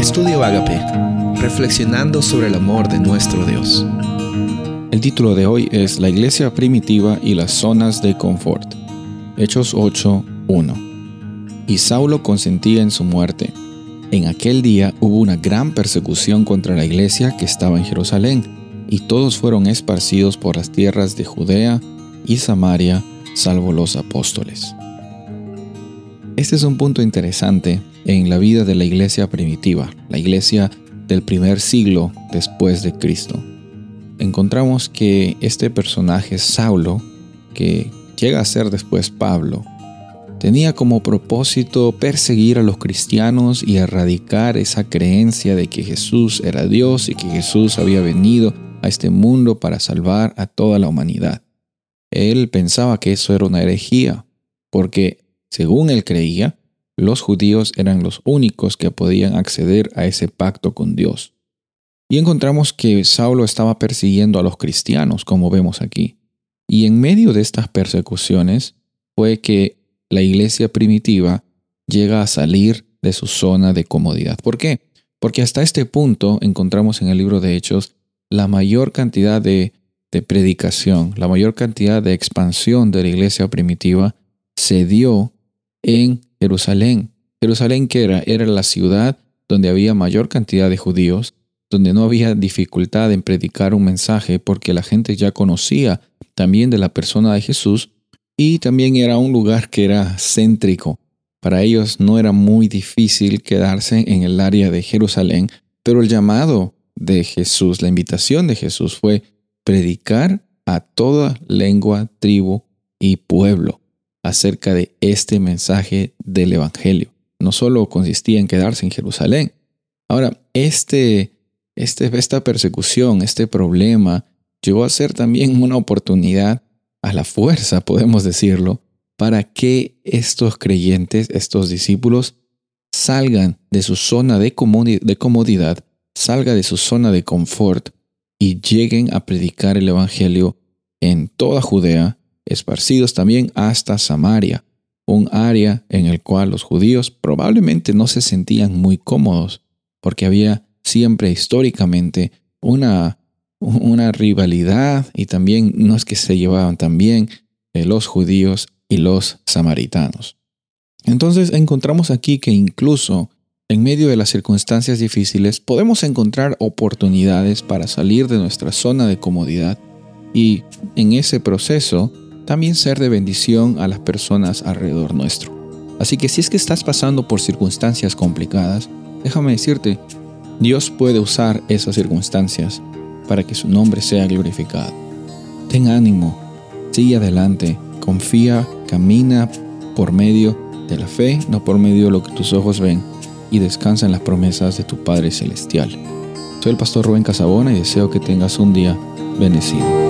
Estudio Agape, reflexionando sobre el amor de nuestro Dios. El título de hoy es La iglesia primitiva y las zonas de confort. Hechos 8:1. Y Saulo consentía en su muerte. En aquel día hubo una gran persecución contra la iglesia que estaba en Jerusalén, y todos fueron esparcidos por las tierras de Judea y Samaria, salvo los apóstoles. Este es un punto interesante en la vida de la iglesia primitiva, la iglesia del primer siglo después de Cristo. Encontramos que este personaje Saulo, que llega a ser después Pablo, tenía como propósito perseguir a los cristianos y erradicar esa creencia de que Jesús era Dios y que Jesús había venido a este mundo para salvar a toda la humanidad. Él pensaba que eso era una herejía, porque según él creía, los judíos eran los únicos que podían acceder a ese pacto con Dios. Y encontramos que Saulo estaba persiguiendo a los cristianos, como vemos aquí. Y en medio de estas persecuciones fue que la iglesia primitiva llega a salir de su zona de comodidad. ¿Por qué? Porque hasta este punto encontramos en el libro de Hechos la mayor cantidad de, de predicación, la mayor cantidad de expansión de la iglesia primitiva se dio en Jerusalén. Jerusalén que era, era la ciudad donde había mayor cantidad de judíos, donde no había dificultad en predicar un mensaje porque la gente ya conocía también de la persona de Jesús y también era un lugar que era céntrico. Para ellos no era muy difícil quedarse en el área de Jerusalén, pero el llamado de Jesús, la invitación de Jesús fue predicar a toda lengua, tribu y pueblo acerca de este mensaje del Evangelio. No solo consistía en quedarse en Jerusalén. Ahora, este, este, esta persecución, este problema, llegó a ser también una oportunidad a la fuerza, podemos decirlo, para que estos creyentes, estos discípulos, salgan de su zona de comodidad, salgan de su zona de confort y lleguen a predicar el Evangelio en toda Judea, esparcidos también hasta Samaria, un área en el cual los judíos probablemente no se sentían muy cómodos, porque había siempre históricamente una, una rivalidad y también no es que se llevaban tan bien eh, los judíos y los samaritanos. Entonces encontramos aquí que incluso en medio de las circunstancias difíciles podemos encontrar oportunidades para salir de nuestra zona de comodidad y en ese proceso también ser de bendición a las personas alrededor nuestro. Así que si es que estás pasando por circunstancias complicadas, déjame decirte, Dios puede usar esas circunstancias para que su nombre sea glorificado. Ten ánimo, sigue adelante, confía, camina por medio de la fe, no por medio de lo que tus ojos ven, y descansa en las promesas de tu Padre Celestial. Soy el pastor Rubén Casabona y deseo que tengas un día bendecido.